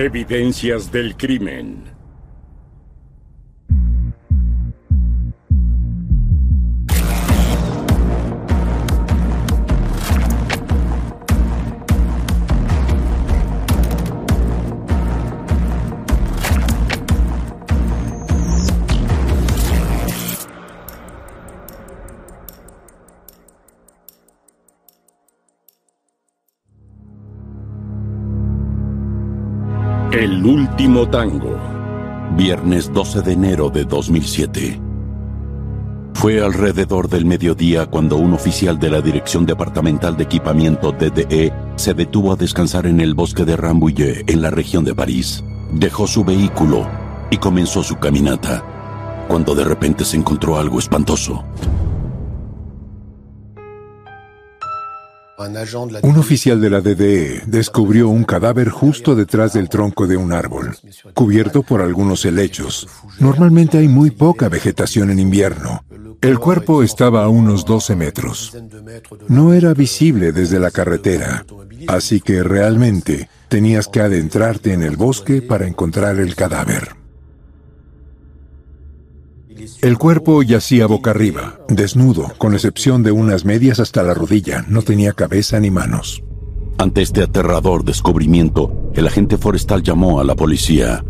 Evidencias del crimen. Último tango. Viernes 12 de enero de 2007. Fue alrededor del mediodía cuando un oficial de la Dirección Departamental de Equipamiento DDE se detuvo a descansar en el bosque de Rambouillet, en la región de París. Dejó su vehículo y comenzó su caminata, cuando de repente se encontró algo espantoso. Un oficial de la DDE descubrió un cadáver justo detrás del tronco de un árbol, cubierto por algunos helechos. Normalmente hay muy poca vegetación en invierno. El cuerpo estaba a unos 12 metros. No era visible desde la carretera, así que realmente tenías que adentrarte en el bosque para encontrar el cadáver. El cuerpo yacía boca arriba, desnudo, con excepción de unas medias hasta la rodilla. No tenía cabeza ni manos. Ante este aterrador descubrimiento, el agente forestal llamó a la policía.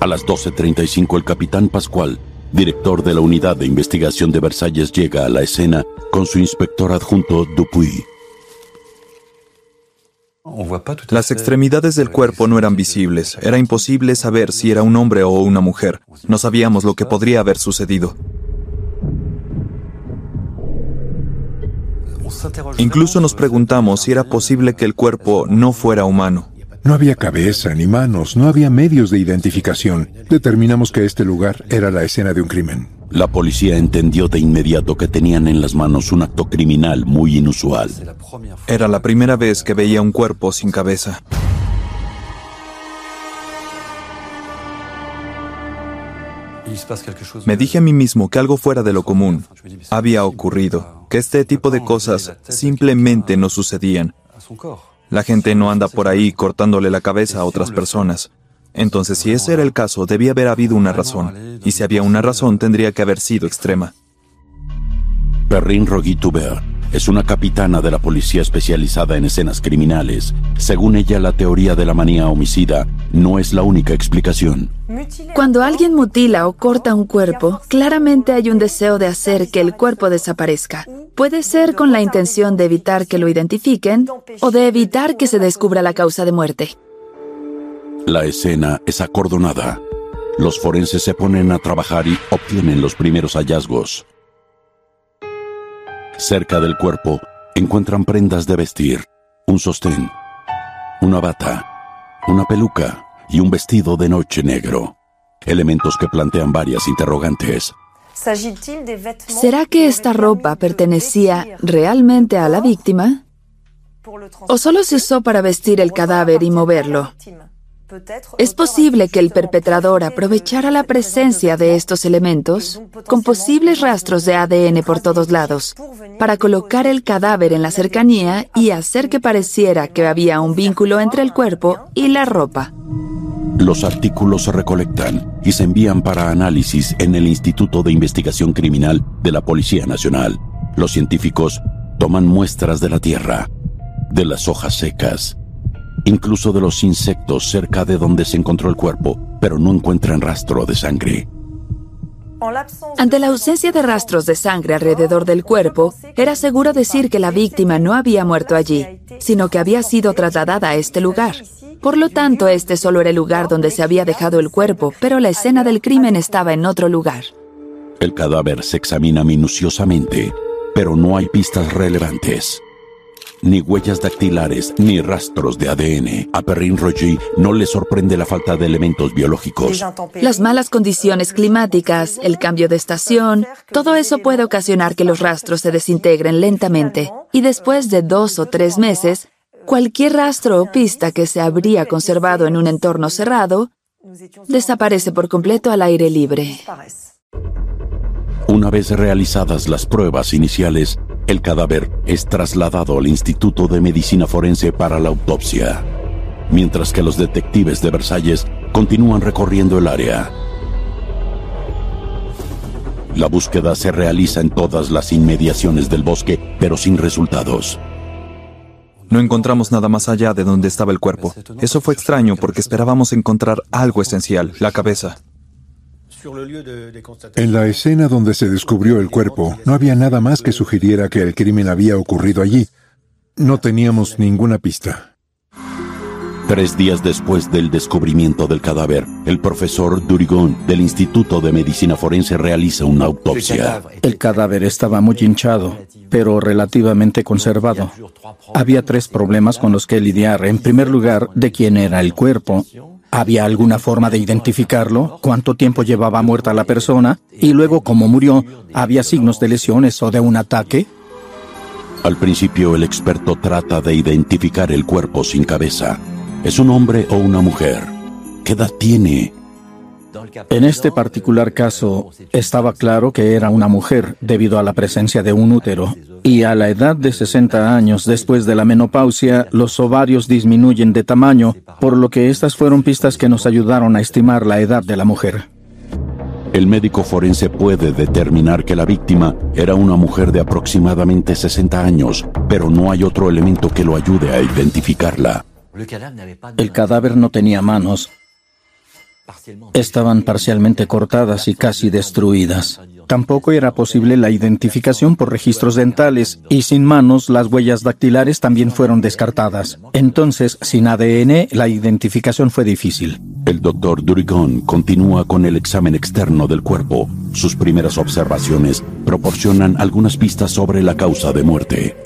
A las 12.35 el capitán Pascual, director de la unidad de investigación de Versalles, llega a la escena con su inspector adjunto Dupuy. Las extremidades del cuerpo no eran visibles. Era imposible saber si era un hombre o una mujer. No sabíamos lo que podría haber sucedido. Incluso nos preguntamos si era posible que el cuerpo no fuera humano. No había cabeza ni manos, no había medios de identificación. Determinamos que este lugar era la escena de un crimen. La policía entendió de inmediato que tenían en las manos un acto criminal muy inusual. Era la primera vez que veía un cuerpo sin cabeza. Me dije a mí mismo que algo fuera de lo común había ocurrido, que este tipo de cosas simplemente no sucedían. La gente no anda por ahí cortándole la cabeza a otras personas. Entonces, si ese era el caso, debía haber habido una razón. Y si había una razón, tendría que haber sido extrema. Perrin Roguitubert es una capitana de la policía especializada en escenas criminales. Según ella, la teoría de la manía homicida no es la única explicación. Cuando alguien mutila o corta un cuerpo, claramente hay un deseo de hacer que el cuerpo desaparezca. Puede ser con la intención de evitar que lo identifiquen o de evitar que se descubra la causa de muerte. La escena es acordonada. Los forenses se ponen a trabajar y obtienen los primeros hallazgos. Cerca del cuerpo encuentran prendas de vestir, un sostén, una bata, una peluca y un vestido de noche negro. Elementos que plantean varias interrogantes. ¿Será que esta ropa pertenecía realmente a la víctima? ¿O solo se usó para vestir el cadáver y moverlo? Es posible que el perpetrador aprovechara la presencia de estos elementos, con posibles rastros de ADN por todos lados, para colocar el cadáver en la cercanía y hacer que pareciera que había un vínculo entre el cuerpo y la ropa. Los artículos se recolectan y se envían para análisis en el Instituto de Investigación Criminal de la Policía Nacional. Los científicos toman muestras de la tierra, de las hojas secas, incluso de los insectos cerca de donde se encontró el cuerpo, pero no encuentran rastro de sangre. Ante la ausencia de rastros de sangre alrededor del cuerpo, era seguro decir que la víctima no había muerto allí, sino que había sido trasladada a este lugar. Por lo tanto, este solo era el lugar donde se había dejado el cuerpo, pero la escena del crimen estaba en otro lugar. El cadáver se examina minuciosamente, pero no hay pistas relevantes ni huellas dactilares, ni rastros de ADN. A Perrin Roger no le sorprende la falta de elementos biológicos. Las malas condiciones climáticas, el cambio de estación, todo eso puede ocasionar que los rastros se desintegren lentamente. Y después de dos o tres meses, cualquier rastro o pista que se habría conservado en un entorno cerrado desaparece por completo al aire libre. Una vez realizadas las pruebas iniciales, el cadáver es trasladado al Instituto de Medicina Forense para la autopsia, mientras que los detectives de Versalles continúan recorriendo el área. La búsqueda se realiza en todas las inmediaciones del bosque, pero sin resultados. No encontramos nada más allá de donde estaba el cuerpo. Eso fue extraño porque esperábamos encontrar algo esencial, la cabeza. En la escena donde se descubrió el cuerpo, no había nada más que sugiriera que el crimen había ocurrido allí. No teníamos ninguna pista. Tres días después del descubrimiento del cadáver, el profesor Durigón del Instituto de Medicina Forense realiza una autopsia. El cadáver estaba muy hinchado, pero relativamente conservado. Había tres problemas con los que lidiar. En primer lugar, de quién era el cuerpo. ¿Había alguna forma de identificarlo? ¿Cuánto tiempo llevaba muerta la persona? Y luego, cómo murió, ¿había signos de lesiones o de un ataque? Al principio, el experto trata de identificar el cuerpo sin cabeza. ¿Es un hombre o una mujer? ¿Qué edad tiene? En este particular caso, estaba claro que era una mujer debido a la presencia de un útero. Y a la edad de 60 años después de la menopausia, los ovarios disminuyen de tamaño, por lo que estas fueron pistas que nos ayudaron a estimar la edad de la mujer. El médico forense puede determinar que la víctima era una mujer de aproximadamente 60 años, pero no hay otro elemento que lo ayude a identificarla. El cadáver no tenía manos. Estaban parcialmente cortadas y casi destruidas. Tampoco era posible la identificación por registros dentales y sin manos las huellas dactilares también fueron descartadas. Entonces, sin ADN, la identificación fue difícil. El doctor Durigon continúa con el examen externo del cuerpo. Sus primeras observaciones proporcionan algunas pistas sobre la causa de muerte.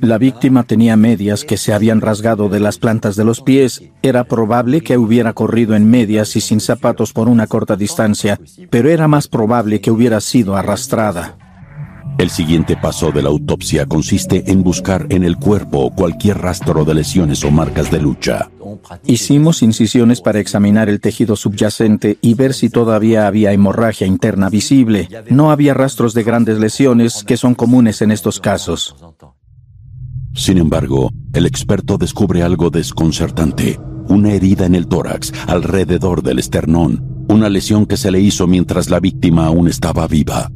La víctima tenía medias que se habían rasgado de las plantas de los pies. Era probable que hubiera corrido en medias y sin zapatos por una corta distancia, pero era más probable que hubiera sido arrastrada. El siguiente paso de la autopsia consiste en buscar en el cuerpo cualquier rastro de lesiones o marcas de lucha. Hicimos incisiones para examinar el tejido subyacente y ver si todavía había hemorragia interna visible. No había rastros de grandes lesiones que son comunes en estos casos. Sin embargo, el experto descubre algo desconcertante, una herida en el tórax, alrededor del esternón, una lesión que se le hizo mientras la víctima aún estaba viva.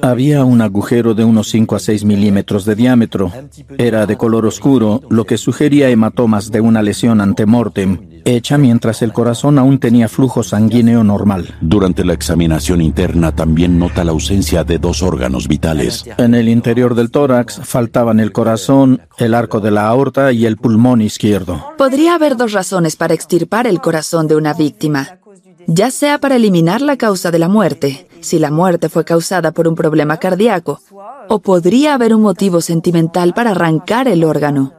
Había un agujero de unos 5 a 6 milímetros de diámetro. Era de color oscuro, lo que sugería hematomas de una lesión antemortem, hecha mientras el corazón aún tenía flujo sanguíneo normal. Durante la examinación interna también nota la ausencia de dos órganos vitales. En el interior del tórax faltaban el corazón, el arco de la aorta y el pulmón izquierdo. Podría haber dos razones para extirpar el corazón de una víctima ya sea para eliminar la causa de la muerte, si la muerte fue causada por un problema cardíaco, o podría haber un motivo sentimental para arrancar el órgano,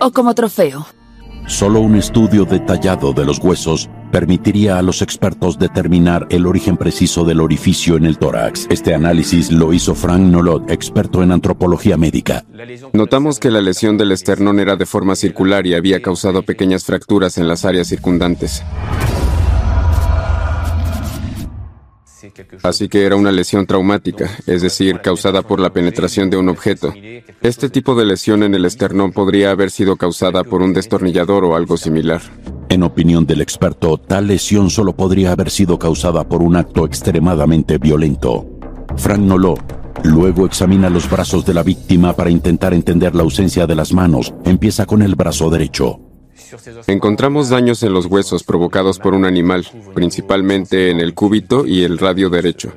o como trofeo. Solo un estudio detallado de los huesos permitiría a los expertos determinar el origen preciso del orificio en el tórax. Este análisis lo hizo Frank Nolot, experto en antropología médica. Notamos que la lesión del esternón era de forma circular y había causado pequeñas fracturas en las áreas circundantes. Así que era una lesión traumática, es decir, causada por la penetración de un objeto. Este tipo de lesión en el esternón podría haber sido causada por un destornillador o algo similar. En opinión del experto, tal lesión solo podría haber sido causada por un acto extremadamente violento. Frank Nolo luego examina los brazos de la víctima para intentar entender la ausencia de las manos. Empieza con el brazo derecho. Encontramos daños en los huesos provocados por un animal, principalmente en el cúbito y el radio derecho.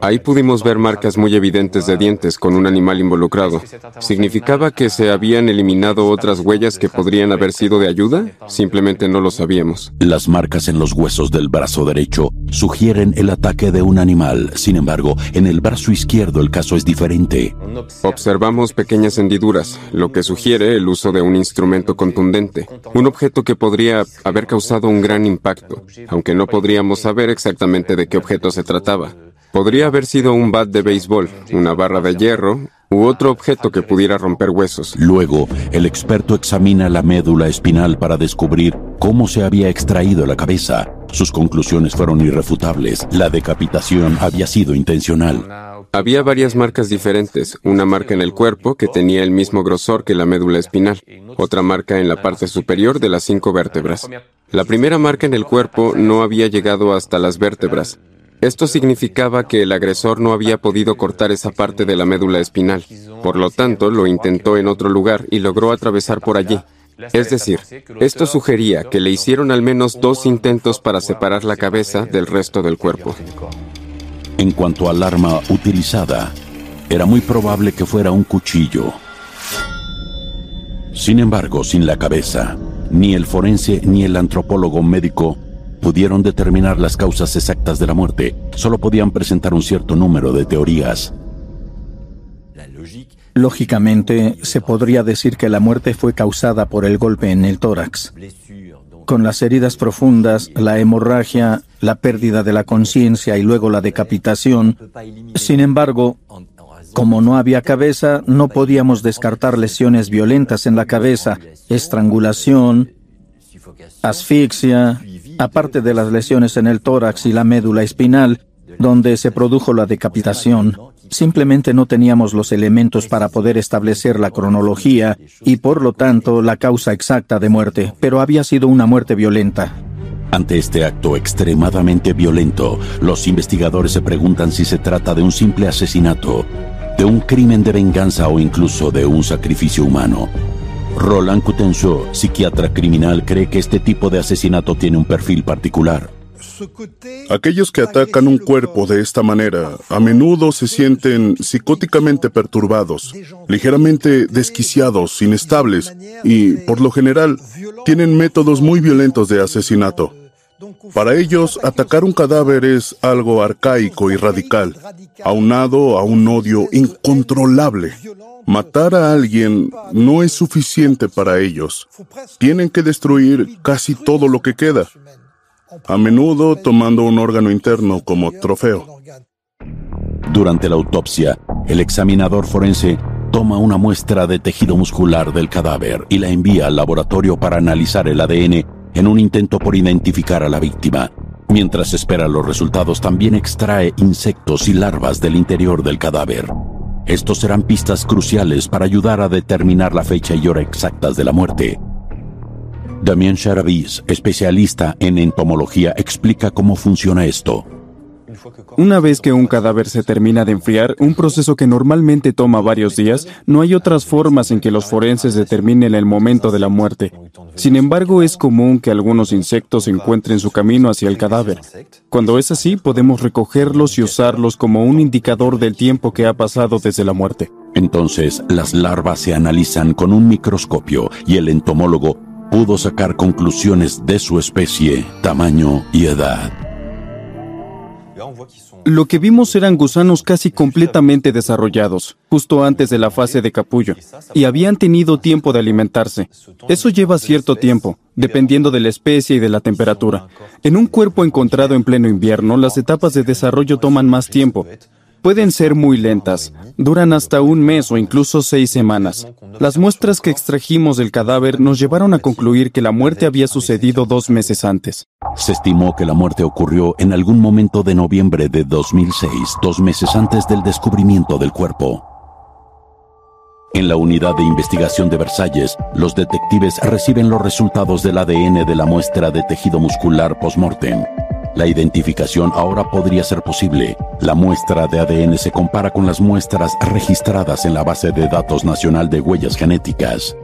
Ahí pudimos ver marcas muy evidentes de dientes con un animal involucrado. ¿Significaba que se habían eliminado otras huellas que podrían haber sido de ayuda? Simplemente no lo sabíamos. Las marcas en los huesos del brazo derecho sugieren el ataque de un animal. Sin embargo, en el brazo izquierdo el caso es diferente. Observamos pequeñas hendiduras, lo que sugiere el uso de un instrumento contundente, un objeto que podría haber causado un gran impacto, aunque no podríamos saber exactamente de qué objeto se trataba. Podría haber sido un bat de béisbol, una barra de hierro u otro objeto que pudiera romper huesos. Luego, el experto examina la médula espinal para descubrir cómo se había extraído la cabeza. Sus conclusiones fueron irrefutables. La decapitación había sido intencional. Había varias marcas diferentes, una marca en el cuerpo que tenía el mismo grosor que la médula espinal, otra marca en la parte superior de las cinco vértebras. La primera marca en el cuerpo no había llegado hasta las vértebras. Esto significaba que el agresor no había podido cortar esa parte de la médula espinal. Por lo tanto, lo intentó en otro lugar y logró atravesar por allí. Es decir, esto sugería que le hicieron al menos dos intentos para separar la cabeza del resto del cuerpo. En cuanto al arma utilizada, era muy probable que fuera un cuchillo. Sin embargo, sin la cabeza, ni el forense ni el antropólogo médico pudieron determinar las causas exactas de la muerte. Solo podían presentar un cierto número de teorías. Lógicamente, se podría decir que la muerte fue causada por el golpe en el tórax con las heridas profundas, la hemorragia, la pérdida de la conciencia y luego la decapitación. Sin embargo, como no había cabeza, no podíamos descartar lesiones violentas en la cabeza, estrangulación, asfixia, aparte de las lesiones en el tórax y la médula espinal, donde se produjo la decapitación. Simplemente no teníamos los elementos para poder establecer la cronología y por lo tanto la causa exacta de muerte, pero había sido una muerte violenta. Ante este acto extremadamente violento, los investigadores se preguntan si se trata de un simple asesinato, de un crimen de venganza o incluso de un sacrificio humano. Roland Coutenceau, psiquiatra criminal, cree que este tipo de asesinato tiene un perfil particular. Aquellos que atacan un cuerpo de esta manera a menudo se sienten psicóticamente perturbados, ligeramente desquiciados, inestables y, por lo general, tienen métodos muy violentos de asesinato. Para ellos, atacar un cadáver es algo arcaico y radical, aunado a un odio incontrolable. Matar a alguien no es suficiente para ellos. Tienen que destruir casi todo lo que queda a menudo tomando un órgano interno como trofeo. Durante la autopsia, el examinador forense toma una muestra de tejido muscular del cadáver y la envía al laboratorio para analizar el ADN en un intento por identificar a la víctima. Mientras espera los resultados, también extrae insectos y larvas del interior del cadáver. Estos serán pistas cruciales para ayudar a determinar la fecha y hora exactas de la muerte. Damien Charavis, especialista en entomología, explica cómo funciona esto. Una vez que un cadáver se termina de enfriar, un proceso que normalmente toma varios días, no hay otras formas en que los forenses determinen el momento de la muerte. Sin embargo, es común que algunos insectos encuentren su camino hacia el cadáver. Cuando es así, podemos recogerlos y usarlos como un indicador del tiempo que ha pasado desde la muerte. Entonces, las larvas se analizan con un microscopio y el entomólogo pudo sacar conclusiones de su especie, tamaño y edad. Lo que vimos eran gusanos casi completamente desarrollados, justo antes de la fase de capullo, y habían tenido tiempo de alimentarse. Eso lleva cierto tiempo, dependiendo de la especie y de la temperatura. En un cuerpo encontrado en pleno invierno, las etapas de desarrollo toman más tiempo, Pueden ser muy lentas, duran hasta un mes o incluso seis semanas. Las muestras que extrajimos del cadáver nos llevaron a concluir que la muerte había sucedido dos meses antes. Se estimó que la muerte ocurrió en algún momento de noviembre de 2006, dos meses antes del descubrimiento del cuerpo. En la unidad de investigación de Versalles, los detectives reciben los resultados del ADN de la muestra de tejido muscular post-mortem. La identificación ahora podría ser posible. La muestra de ADN se compara con las muestras registradas en la base de datos nacional de huellas genéticas.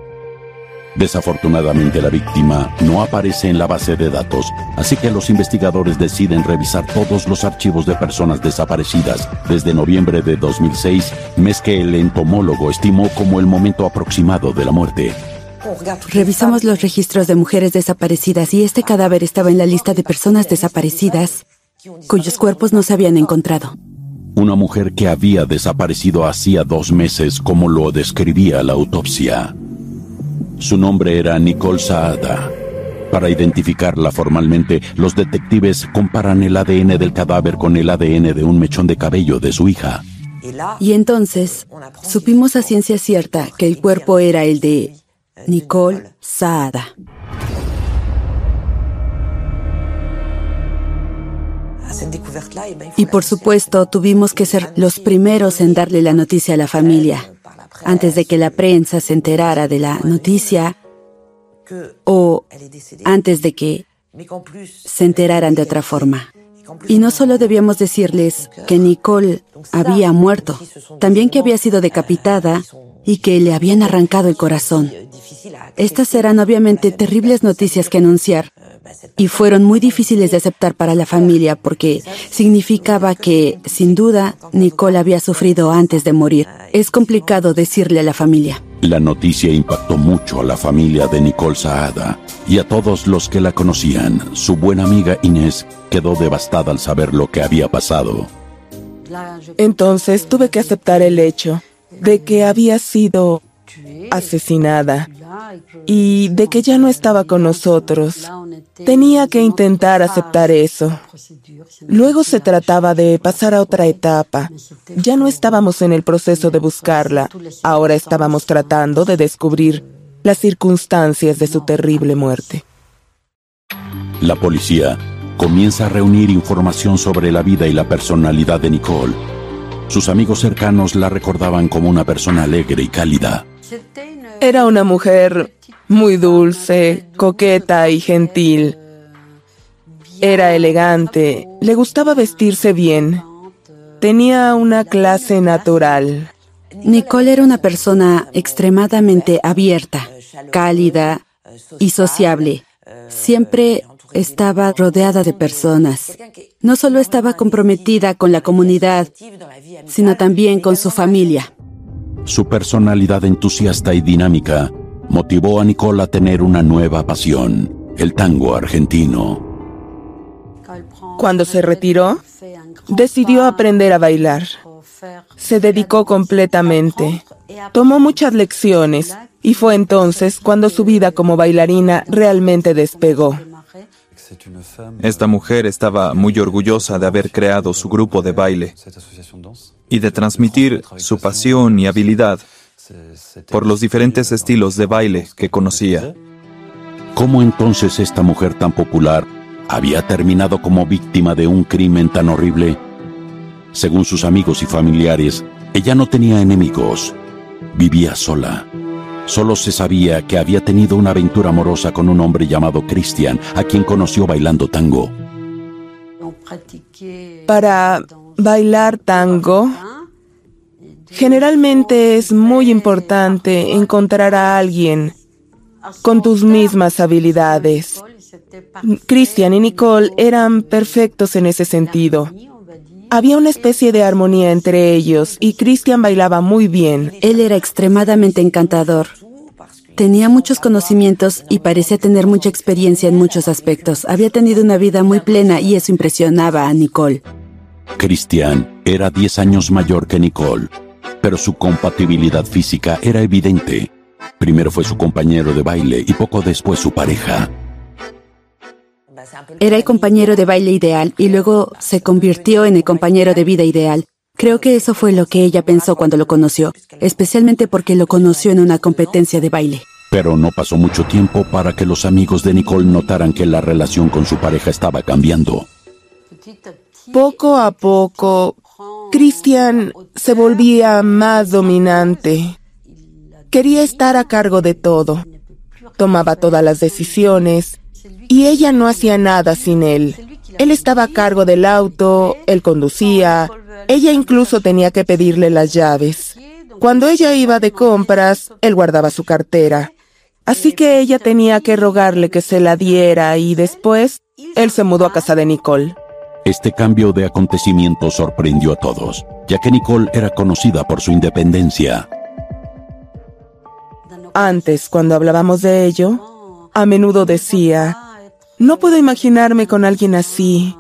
Desafortunadamente la víctima no aparece en la base de datos, así que los investigadores deciden revisar todos los archivos de personas desaparecidas desde noviembre de 2006, mes que el entomólogo estimó como el momento aproximado de la muerte. Revisamos los registros de mujeres desaparecidas y este cadáver estaba en la lista de personas desaparecidas cuyos cuerpos no se habían encontrado. Una mujer que había desaparecido hacía dos meses como lo describía la autopsia. Su nombre era Nicole Saada. Para identificarla formalmente, los detectives comparan el ADN del cadáver con el ADN de un mechón de cabello de su hija. Y entonces supimos a ciencia cierta que el cuerpo era el de Nicole Saada. Y por supuesto tuvimos que ser los primeros en darle la noticia a la familia, antes de que la prensa se enterara de la noticia o antes de que se enteraran de otra forma. Y no solo debíamos decirles que Nicole había muerto, también que había sido decapitada y que le habían arrancado el corazón. Estas eran obviamente terribles noticias que anunciar y fueron muy difíciles de aceptar para la familia porque significaba que, sin duda, Nicole había sufrido antes de morir. Es complicado decirle a la familia. La noticia impactó mucho a la familia de Nicole Saada y a todos los que la conocían. Su buena amiga Inés quedó devastada al saber lo que había pasado. Entonces tuve que aceptar el hecho de que había sido asesinada y de que ya no estaba con nosotros. Tenía que intentar aceptar eso. Luego se trataba de pasar a otra etapa. Ya no estábamos en el proceso de buscarla, ahora estábamos tratando de descubrir las circunstancias de su terrible muerte. La policía comienza a reunir información sobre la vida y la personalidad de Nicole. Sus amigos cercanos la recordaban como una persona alegre y cálida. Era una mujer muy dulce, coqueta y gentil. Era elegante, le gustaba vestirse bien. Tenía una clase natural. Nicole era una persona extremadamente abierta, cálida y sociable. Siempre estaba rodeada de personas. No solo estaba comprometida con la comunidad, sino también con su familia. Su personalidad entusiasta y dinámica motivó a Nicole a tener una nueva pasión, el tango argentino. Cuando se retiró, decidió aprender a bailar. Se dedicó completamente. Tomó muchas lecciones y fue entonces cuando su vida como bailarina realmente despegó. Esta mujer estaba muy orgullosa de haber creado su grupo de baile y de transmitir su pasión y habilidad por los diferentes estilos de baile que conocía. ¿Cómo entonces esta mujer tan popular había terminado como víctima de un crimen tan horrible? Según sus amigos y familiares, ella no tenía enemigos, vivía sola. Solo se sabía que había tenido una aventura amorosa con un hombre llamado Christian, a quien conoció bailando tango. Para bailar tango, generalmente es muy importante encontrar a alguien con tus mismas habilidades. Christian y Nicole eran perfectos en ese sentido. Había una especie de armonía entre ellos y Christian bailaba muy bien. Él era extremadamente encantador. Tenía muchos conocimientos y parecía tener mucha experiencia en muchos aspectos. Había tenido una vida muy plena y eso impresionaba a Nicole. Christian era 10 años mayor que Nicole, pero su compatibilidad física era evidente. Primero fue su compañero de baile y poco después su pareja. Era el compañero de baile ideal y luego se convirtió en el compañero de vida ideal. Creo que eso fue lo que ella pensó cuando lo conoció, especialmente porque lo conoció en una competencia de baile. Pero no pasó mucho tiempo para que los amigos de Nicole notaran que la relación con su pareja estaba cambiando. Poco a poco, Christian se volvía más dominante. Quería estar a cargo de todo. Tomaba todas las decisiones y ella no hacía nada sin él. Él estaba a cargo del auto, él conducía, ella incluso tenía que pedirle las llaves. Cuando ella iba de compras, él guardaba su cartera. Así que ella tenía que rogarle que se la diera y después él se mudó a casa de Nicole. Este cambio de acontecimientos sorprendió a todos, ya que Nicole era conocida por su independencia. Antes, cuando hablábamos de ello, a menudo decía, no puedo imaginarme con alguien así,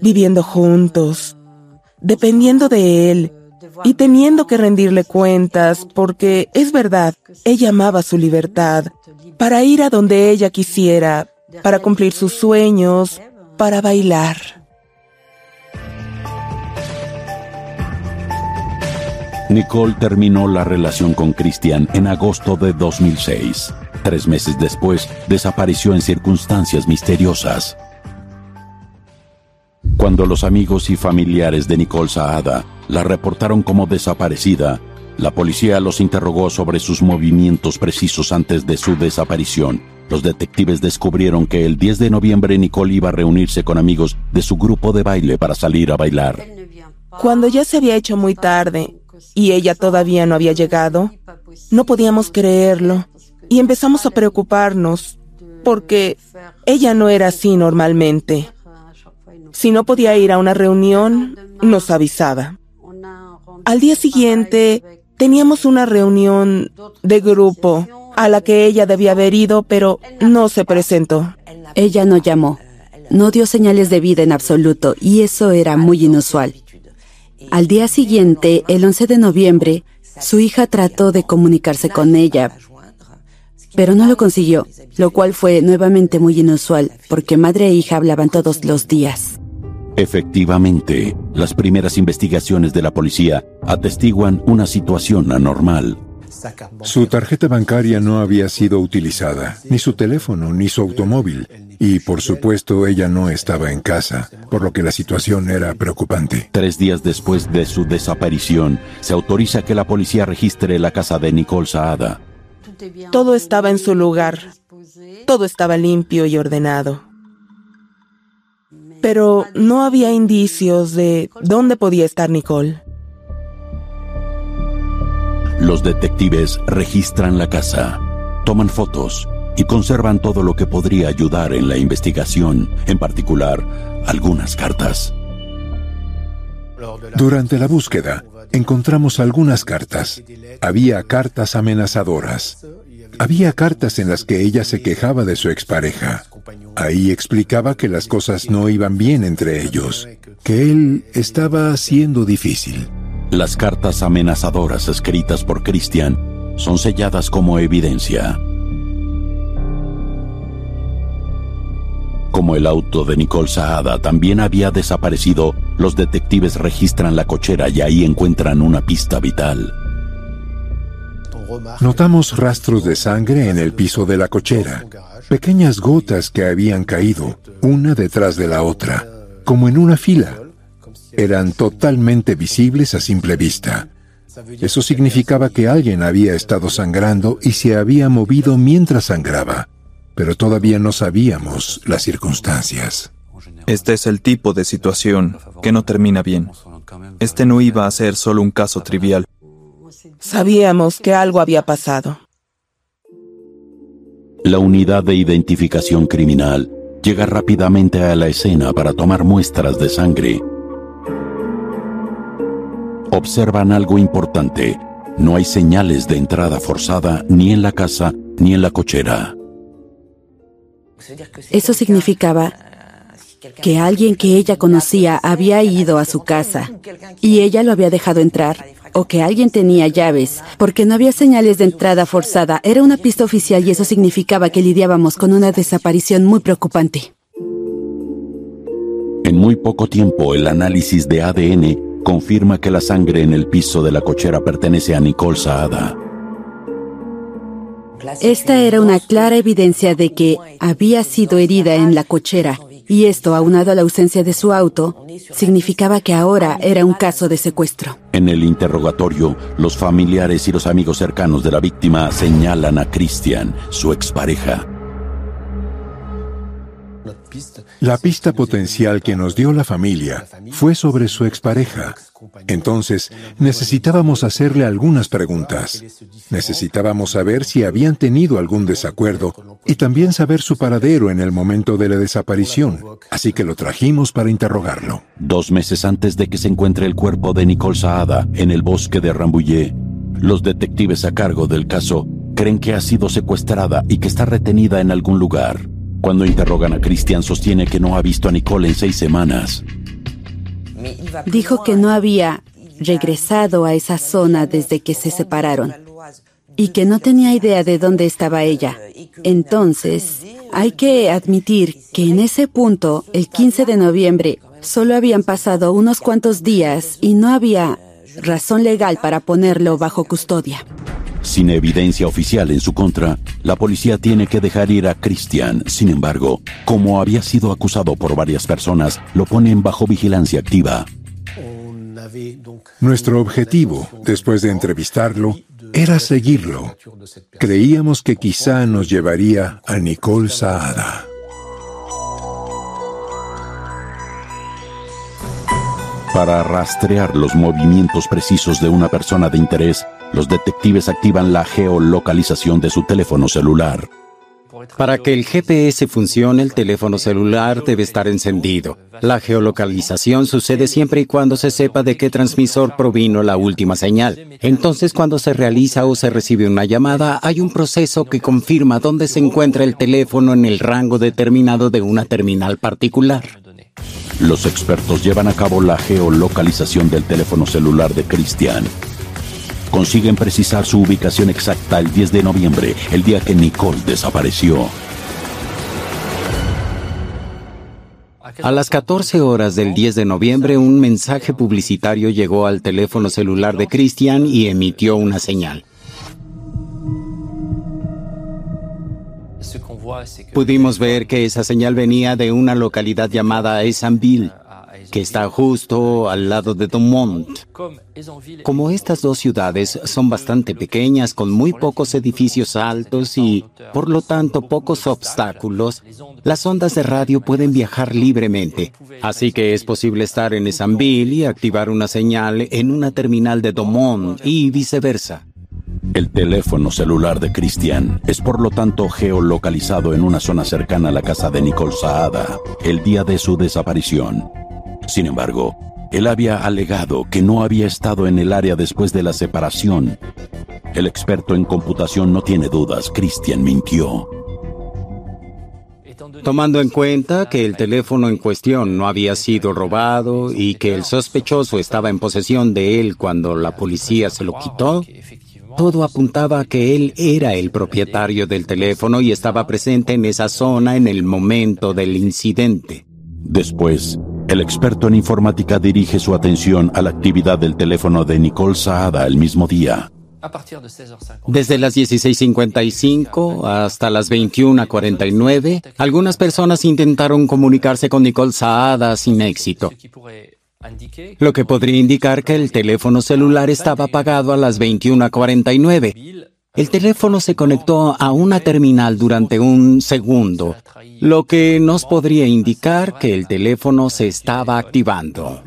viviendo juntos, dependiendo de él y teniendo que rendirle cuentas, porque es verdad, ella amaba su libertad, para ir a donde ella quisiera, para cumplir sus sueños, para bailar. Nicole terminó la relación con Christian en agosto de 2006. Tres meses después, desapareció en circunstancias misteriosas. Cuando los amigos y familiares de Nicole Saada la reportaron como desaparecida, la policía los interrogó sobre sus movimientos precisos antes de su desaparición. Los detectives descubrieron que el 10 de noviembre Nicole iba a reunirse con amigos de su grupo de baile para salir a bailar. Cuando ya se había hecho muy tarde y ella todavía no había llegado, no podíamos creerlo y empezamos a preocuparnos porque ella no era así normalmente. Si no podía ir a una reunión, nos avisaba. Al día siguiente, teníamos una reunión de grupo a la que ella debía haber ido, pero no se presentó. Ella no llamó, no dio señales de vida en absoluto, y eso era muy inusual. Al día siguiente, el 11 de noviembre, su hija trató de comunicarse con ella, pero no lo consiguió, lo cual fue nuevamente muy inusual, porque madre e hija hablaban todos los días. Efectivamente, las primeras investigaciones de la policía atestiguan una situación anormal. Su tarjeta bancaria no había sido utilizada, ni su teléfono, ni su automóvil, y por supuesto ella no estaba en casa, por lo que la situación era preocupante. Tres días después de su desaparición, se autoriza que la policía registre la casa de Nicole Saada. Todo estaba en su lugar, todo estaba limpio y ordenado pero no había indicios de dónde podía estar Nicole. Los detectives registran la casa, toman fotos y conservan todo lo que podría ayudar en la investigación, en particular algunas cartas. Durante la búsqueda, encontramos algunas cartas. Había cartas amenazadoras. Había cartas en las que ella se quejaba de su expareja. Ahí explicaba que las cosas no iban bien entre ellos, que él estaba siendo difícil. Las cartas amenazadoras escritas por Christian son selladas como evidencia. Como el auto de Nicole Saada también había desaparecido, los detectives registran la cochera y ahí encuentran una pista vital. Notamos rastros de sangre en el piso de la cochera, pequeñas gotas que habían caído, una detrás de la otra, como en una fila. Eran totalmente visibles a simple vista. Eso significaba que alguien había estado sangrando y se había movido mientras sangraba, pero todavía no sabíamos las circunstancias. Este es el tipo de situación que no termina bien. Este no iba a ser solo un caso trivial. Sabíamos que algo había pasado. La unidad de identificación criminal llega rápidamente a la escena para tomar muestras de sangre. Observan algo importante. No hay señales de entrada forzada ni en la casa ni en la cochera. Eso significaba que alguien que ella conocía había ido a su casa y ella lo había dejado entrar o que alguien tenía llaves, porque no había señales de entrada forzada. Era una pista oficial y eso significaba que lidiábamos con una desaparición muy preocupante. En muy poco tiempo, el análisis de ADN confirma que la sangre en el piso de la cochera pertenece a Nicole Saada. Esta era una clara evidencia de que había sido herida en la cochera y esto, aunado a la ausencia de su auto, significaba que ahora era un caso de secuestro. En el interrogatorio, los familiares y los amigos cercanos de la víctima señalan a Christian, su expareja. La pista potencial que nos dio la familia fue sobre su expareja. Entonces, necesitábamos hacerle algunas preguntas. Necesitábamos saber si habían tenido algún desacuerdo y también saber su paradero en el momento de la desaparición. Así que lo trajimos para interrogarlo. Dos meses antes de que se encuentre el cuerpo de Nicole Saada en el bosque de Rambouillet, los detectives a cargo del caso creen que ha sido secuestrada y que está retenida en algún lugar. Cuando interrogan a Christian, sostiene que no ha visto a Nicole en seis semanas. Dijo que no había regresado a esa zona desde que se separaron y que no tenía idea de dónde estaba ella. Entonces, hay que admitir que en ese punto, el 15 de noviembre, solo habían pasado unos cuantos días y no había razón legal para ponerlo bajo custodia. Sin evidencia oficial en su contra, la policía tiene que dejar ir a Christian. Sin embargo, como había sido acusado por varias personas, lo ponen bajo vigilancia activa. Nuestro objetivo, después de entrevistarlo, era seguirlo. Creíamos que quizá nos llevaría a Nicole Saada. Para rastrear los movimientos precisos de una persona de interés, los detectives activan la geolocalización de su teléfono celular. Para que el GPS funcione, el teléfono celular debe estar encendido. La geolocalización sucede siempre y cuando se sepa de qué transmisor provino la última señal. Entonces, cuando se realiza o se recibe una llamada, hay un proceso que confirma dónde se encuentra el teléfono en el rango determinado de una terminal particular. Los expertos llevan a cabo la geolocalización del teléfono celular de Christian. Consiguen precisar su ubicación exacta el 10 de noviembre, el día que Nicole desapareció. A las 14 horas del 10 de noviembre, un mensaje publicitario llegó al teléfono celular de Christian y emitió una señal. Pudimos ver que esa señal venía de una localidad llamada Essanville, que está justo al lado de Dumont. Como estas dos ciudades son bastante pequeñas, con muy pocos edificios altos y, por lo tanto, pocos obstáculos, las ondas de radio pueden viajar libremente. Así que es posible estar en Essanville y activar una señal en una terminal de Dumont y viceversa. El teléfono celular de Christian es por lo tanto geolocalizado en una zona cercana a la casa de Nicole Saada el día de su desaparición. Sin embargo, él había alegado que no había estado en el área después de la separación. El experto en computación no tiene dudas, Christian mintió. Tomando en cuenta que el teléfono en cuestión no había sido robado y que el sospechoso estaba en posesión de él cuando la policía se lo quitó, todo apuntaba a que él era el propietario del teléfono y estaba presente en esa zona en el momento del incidente. Después, el experto en informática dirige su atención a la actividad del teléfono de Nicole Saada el mismo día. Desde las 16.55 hasta las 21.49, algunas personas intentaron comunicarse con Nicole Saada sin éxito lo que podría indicar que el teléfono celular estaba apagado a las 21.49. El teléfono se conectó a una terminal durante un segundo, lo que nos podría indicar que el teléfono se estaba activando.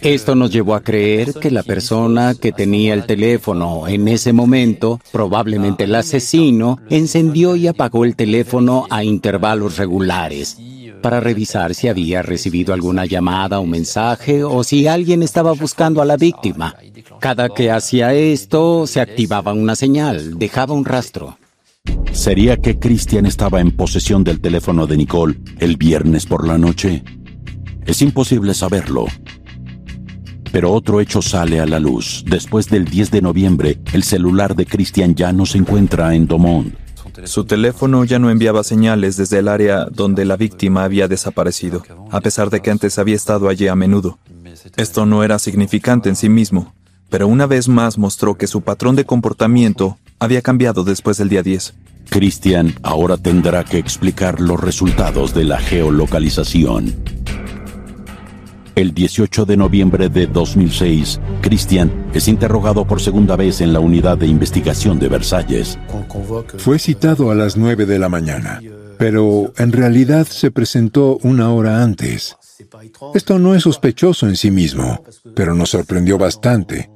Esto nos llevó a creer que la persona que tenía el teléfono en ese momento, probablemente el asesino, encendió y apagó el teléfono a intervalos regulares para revisar si había recibido alguna llamada o mensaje o si alguien estaba buscando a la víctima. Cada que hacía esto, se activaba una señal, dejaba un rastro. ¿Sería que Christian estaba en posesión del teléfono de Nicole el viernes por la noche? Es imposible saberlo. Pero otro hecho sale a la luz. Después del 10 de noviembre, el celular de Christian ya no se encuentra en Domont. Su teléfono ya no enviaba señales desde el área donde la víctima había desaparecido, a pesar de que antes había estado allí a menudo. Esto no era significante en sí mismo, pero una vez más mostró que su patrón de comportamiento había cambiado después del día 10. Christian ahora tendrá que explicar los resultados de la geolocalización. El 18 de noviembre de 2006, Christian es interrogado por segunda vez en la unidad de investigación de Versalles. Fue citado a las 9 de la mañana, pero en realidad se presentó una hora antes. Esto no es sospechoso en sí mismo, pero nos sorprendió bastante.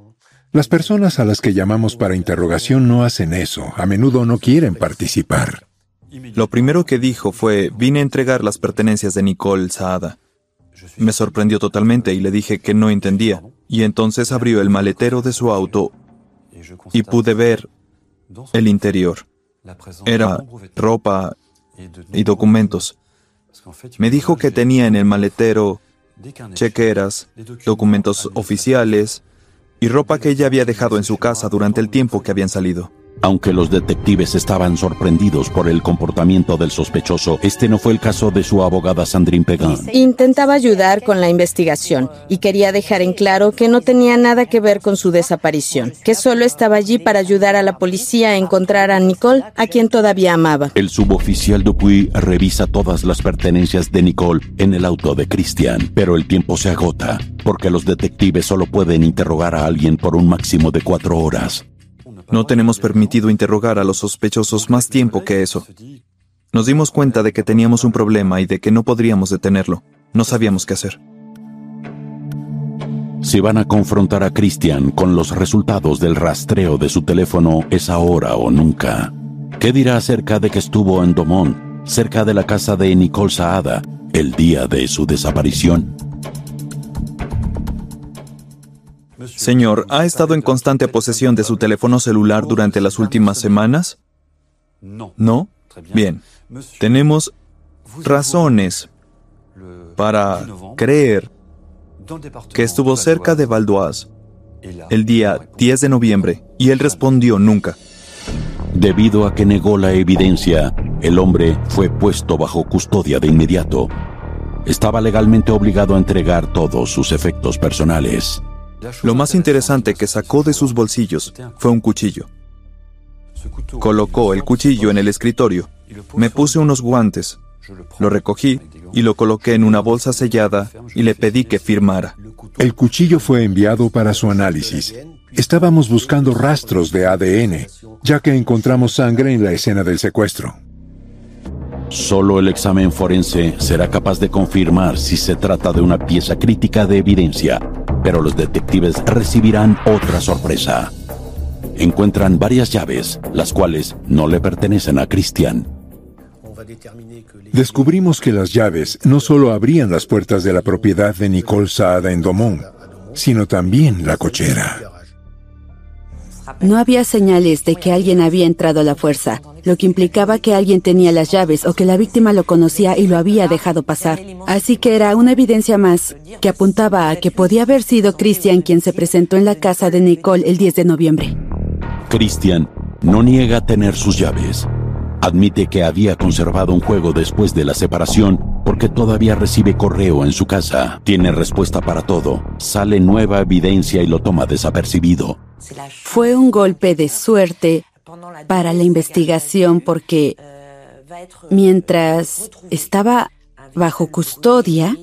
Las personas a las que llamamos para interrogación no hacen eso, a menudo no quieren participar. Lo primero que dijo fue, vine a entregar las pertenencias de Nicole Saada. Me sorprendió totalmente y le dije que no entendía. Y entonces abrió el maletero de su auto y pude ver el interior. Era ropa y documentos. Me dijo que tenía en el maletero chequeras, documentos oficiales y ropa que ella había dejado en su casa durante el tiempo que habían salido. Aunque los detectives estaban sorprendidos por el comportamiento del sospechoso, este no fue el caso de su abogada Sandrine Pegan. Intentaba ayudar con la investigación y quería dejar en claro que no tenía nada que ver con su desaparición, que solo estaba allí para ayudar a la policía a encontrar a Nicole, a quien todavía amaba. El suboficial Dupuy revisa todas las pertenencias de Nicole en el auto de Christian, pero el tiempo se agota, porque los detectives solo pueden interrogar a alguien por un máximo de cuatro horas. No tenemos permitido interrogar a los sospechosos más tiempo que eso. Nos dimos cuenta de que teníamos un problema y de que no podríamos detenerlo. No sabíamos qué hacer. Si van a confrontar a Christian con los resultados del rastreo de su teléfono, es ahora o nunca. ¿Qué dirá acerca de que estuvo en Domont, cerca de la casa de Nicole Saada, el día de su desaparición? Señor, ¿ha estado en constante posesión de su teléfono celular durante las últimas semanas? ¿No? Bien. Tenemos razones para creer que estuvo cerca de Valdoise el día 10 de noviembre y él respondió nunca. Debido a que negó la evidencia, el hombre fue puesto bajo custodia de inmediato. Estaba legalmente obligado a entregar todos sus efectos personales. Lo más interesante que sacó de sus bolsillos fue un cuchillo. Colocó el cuchillo en el escritorio. Me puse unos guantes. Lo recogí y lo coloqué en una bolsa sellada y le pedí que firmara. El cuchillo fue enviado para su análisis. Estábamos buscando rastros de ADN, ya que encontramos sangre en la escena del secuestro. Solo el examen forense será capaz de confirmar si se trata de una pieza crítica de evidencia pero los detectives recibirán otra sorpresa. Encuentran varias llaves, las cuales no le pertenecen a Christian. Descubrimos que las llaves no solo abrían las puertas de la propiedad de Nicole Saada en Domont, sino también la cochera. No había señales de que alguien había entrado a la fuerza, lo que implicaba que alguien tenía las llaves o que la víctima lo conocía y lo había dejado pasar. Así que era una evidencia más que apuntaba a que podía haber sido Christian quien se presentó en la casa de Nicole el 10 de noviembre. Christian no niega tener sus llaves. Admite que había conservado un juego después de la separación porque todavía recibe correo en su casa. Tiene respuesta para todo. Sale nueva evidencia y lo toma desapercibido. Fue un golpe de suerte para la investigación porque mientras estaba bajo custodia,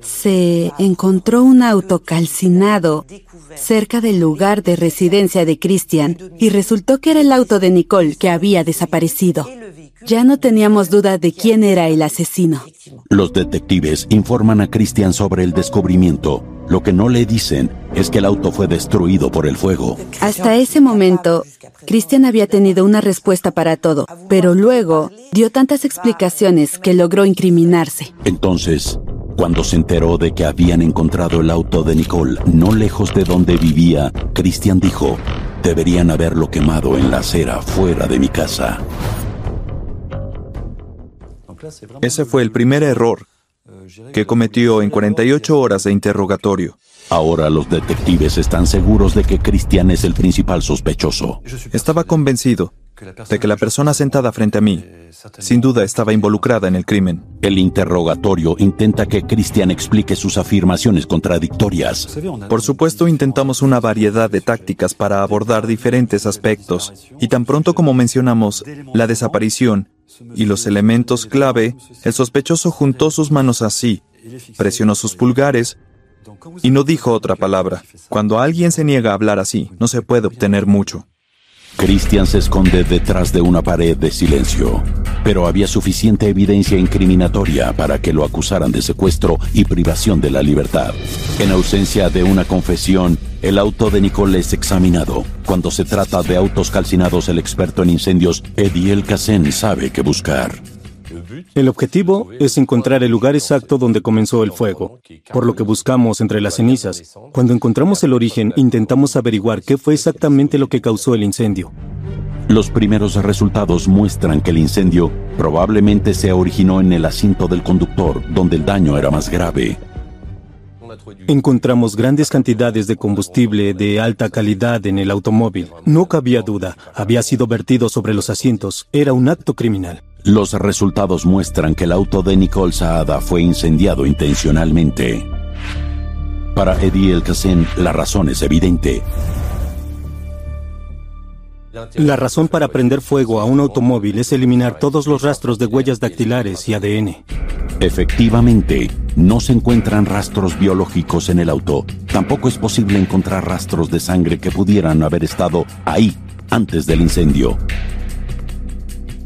se encontró un auto calcinado cerca del lugar de residencia de Christian y resultó que era el auto de Nicole que había desaparecido. Ya no teníamos duda de quién era el asesino. Los detectives informan a Christian sobre el descubrimiento. Lo que no le dicen es que el auto fue destruido por el fuego. Hasta ese momento, Christian había tenido una respuesta para todo, pero luego dio tantas explicaciones que logró incriminarse. Entonces, cuando se enteró de que habían encontrado el auto de Nicole no lejos de donde vivía, Christian dijo, deberían haberlo quemado en la acera fuera de mi casa. Ese fue el primer error que cometió en 48 horas de interrogatorio. Ahora los detectives están seguros de que Cristian es el principal sospechoso. Estaba convencido de que la persona sentada frente a mí, sin duda, estaba involucrada en el crimen. El interrogatorio intenta que Cristian explique sus afirmaciones contradictorias. Por supuesto, intentamos una variedad de tácticas para abordar diferentes aspectos, y tan pronto como mencionamos la desaparición y los elementos clave, el sospechoso juntó sus manos así, presionó sus pulgares y no dijo otra palabra. Cuando alguien se niega a hablar así, no se puede obtener mucho. Christian se esconde detrás de una pared de silencio, pero había suficiente evidencia incriminatoria para que lo acusaran de secuestro y privación de la libertad. En ausencia de una confesión, el auto de Nicole es examinado. Cuando se trata de autos calcinados, el experto en incendios, Eddie El sabe qué buscar. El objetivo es encontrar el lugar exacto donde comenzó el fuego, por lo que buscamos entre las cenizas. Cuando encontramos el origen, intentamos averiguar qué fue exactamente lo que causó el incendio. Los primeros resultados muestran que el incendio probablemente se originó en el asiento del conductor, donde el daño era más grave. Encontramos grandes cantidades de combustible de alta calidad en el automóvil. No cabía duda, había sido vertido sobre los asientos. Era un acto criminal. Los resultados muestran que el auto de Nicole Saada fue incendiado intencionalmente. Para Eddie Elkasen, la razón es evidente. La razón para prender fuego a un automóvil es eliminar todos los rastros de huellas dactilares y ADN. Efectivamente, no se encuentran rastros biológicos en el auto. Tampoco es posible encontrar rastros de sangre que pudieran haber estado ahí antes del incendio.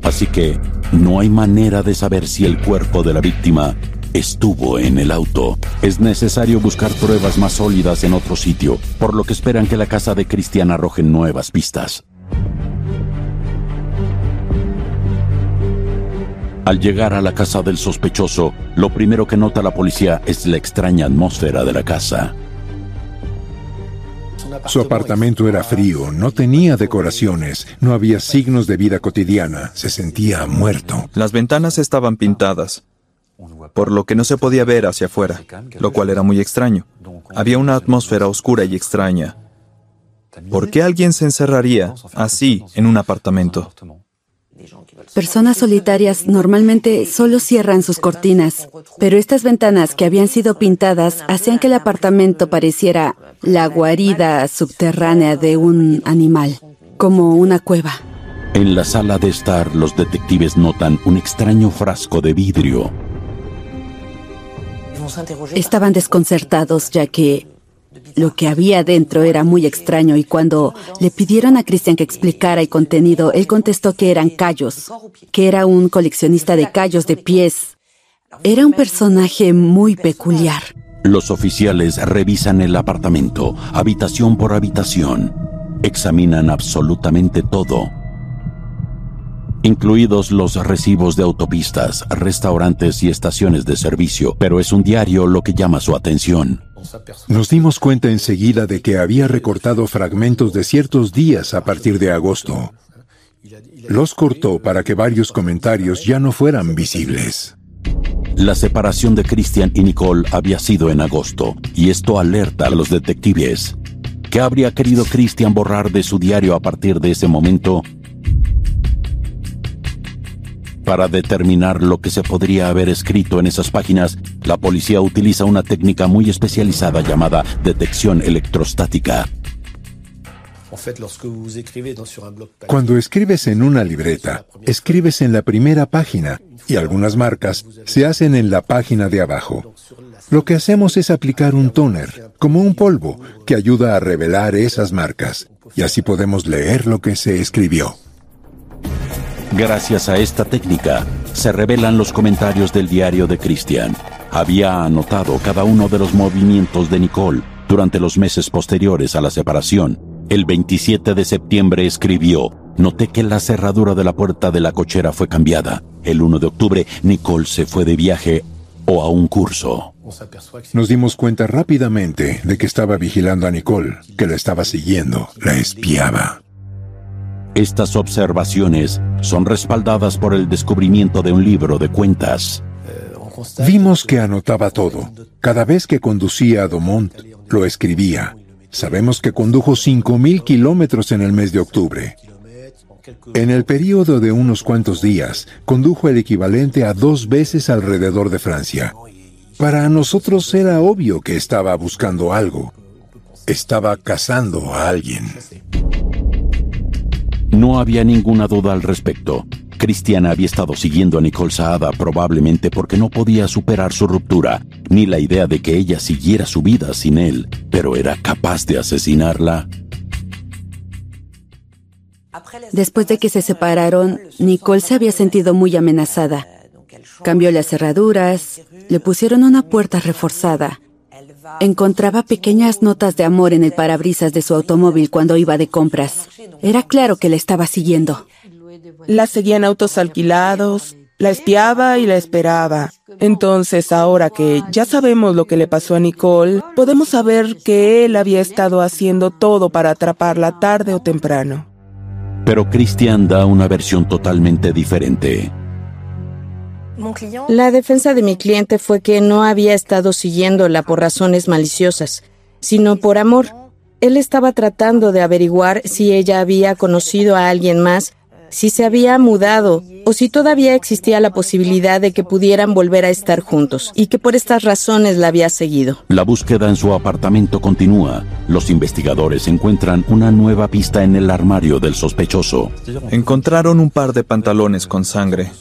Así que no hay manera de saber si el cuerpo de la víctima estuvo en el auto. Es necesario buscar pruebas más sólidas en otro sitio, por lo que esperan que la casa de Cristian arroje nuevas pistas. Al llegar a la casa del sospechoso, lo primero que nota la policía es la extraña atmósfera de la casa. Su apartamento era frío, no tenía decoraciones, no había signos de vida cotidiana, se sentía muerto. Las ventanas estaban pintadas, por lo que no se podía ver hacia afuera, lo cual era muy extraño. Había una atmósfera oscura y extraña. ¿Por qué alguien se encerraría así en un apartamento? Personas solitarias normalmente solo cierran sus cortinas, pero estas ventanas que habían sido pintadas hacían que el apartamento pareciera la guarida subterránea de un animal, como una cueva. En la sala de estar, los detectives notan un extraño frasco de vidrio. Estaban desconcertados ya que lo que había dentro era muy extraño y cuando le pidieron a Christian que explicara el contenido, él contestó que eran callos, que era un coleccionista de callos de pies. Era un personaje muy peculiar. Los oficiales revisan el apartamento, habitación por habitación. Examinan absolutamente todo, incluidos los recibos de autopistas, restaurantes y estaciones de servicio, pero es un diario lo que llama su atención. Nos dimos cuenta enseguida de que había recortado fragmentos de ciertos días a partir de agosto. Los cortó para que varios comentarios ya no fueran visibles. La separación de Christian y Nicole había sido en agosto, y esto alerta a los detectives. ¿Qué habría querido Christian borrar de su diario a partir de ese momento? Para determinar lo que se podría haber escrito en esas páginas, la policía utiliza una técnica muy especializada llamada detección electrostática. Cuando escribes en una libreta, escribes en la primera página y algunas marcas se hacen en la página de abajo. Lo que hacemos es aplicar un toner, como un polvo, que ayuda a revelar esas marcas, y así podemos leer lo que se escribió. Gracias a esta técnica, se revelan los comentarios del diario de Christian. Había anotado cada uno de los movimientos de Nicole durante los meses posteriores a la separación. El 27 de septiembre escribió, Noté que la cerradura de la puerta de la cochera fue cambiada. El 1 de octubre, Nicole se fue de viaje o a un curso. Nos dimos cuenta rápidamente de que estaba vigilando a Nicole, que la estaba siguiendo, la espiaba. Estas observaciones son respaldadas por el descubrimiento de un libro de cuentas. Vimos que anotaba todo. Cada vez que conducía a Domont, lo escribía. Sabemos que condujo 5.000 kilómetros en el mes de octubre. En el periodo de unos cuantos días, condujo el equivalente a dos veces alrededor de Francia. Para nosotros era obvio que estaba buscando algo. Estaba cazando a alguien. No había ninguna duda al respecto. Cristiana había estado siguiendo a Nicole Saada probablemente porque no podía superar su ruptura, ni la idea de que ella siguiera su vida sin él, pero era capaz de asesinarla. Después de que se separaron, Nicole se había sentido muy amenazada. Cambió las cerraduras, le pusieron una puerta reforzada Encontraba pequeñas notas de amor en el parabrisas de su automóvil cuando iba de compras. Era claro que la estaba siguiendo. La seguía en autos alquilados, la espiaba y la esperaba. Entonces, ahora que ya sabemos lo que le pasó a Nicole, podemos saber que él había estado haciendo todo para atraparla tarde o temprano. Pero Christian da una versión totalmente diferente. La defensa de mi cliente fue que no había estado siguiéndola por razones maliciosas, sino por amor. Él estaba tratando de averiguar si ella había conocido a alguien más, si se había mudado o si todavía existía la posibilidad de que pudieran volver a estar juntos y que por estas razones la había seguido. La búsqueda en su apartamento continúa. Los investigadores encuentran una nueva pista en el armario del sospechoso. Encontraron un par de pantalones con sangre.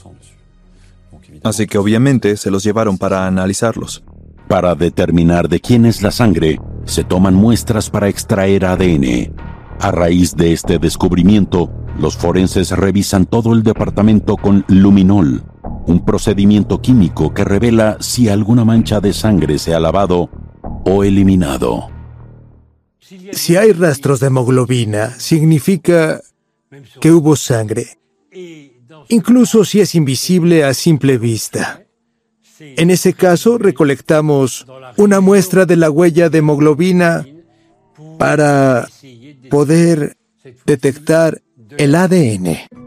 Así que obviamente se los llevaron para analizarlos. Para determinar de quién es la sangre, se toman muestras para extraer ADN. A raíz de este descubrimiento, los forenses revisan todo el departamento con luminol, un procedimiento químico que revela si alguna mancha de sangre se ha lavado o eliminado. Si hay rastros de hemoglobina, significa que hubo sangre, incluso si es invisible a simple vista. En ese caso, recolectamos una muestra de la huella de hemoglobina para poder detectar el ADN.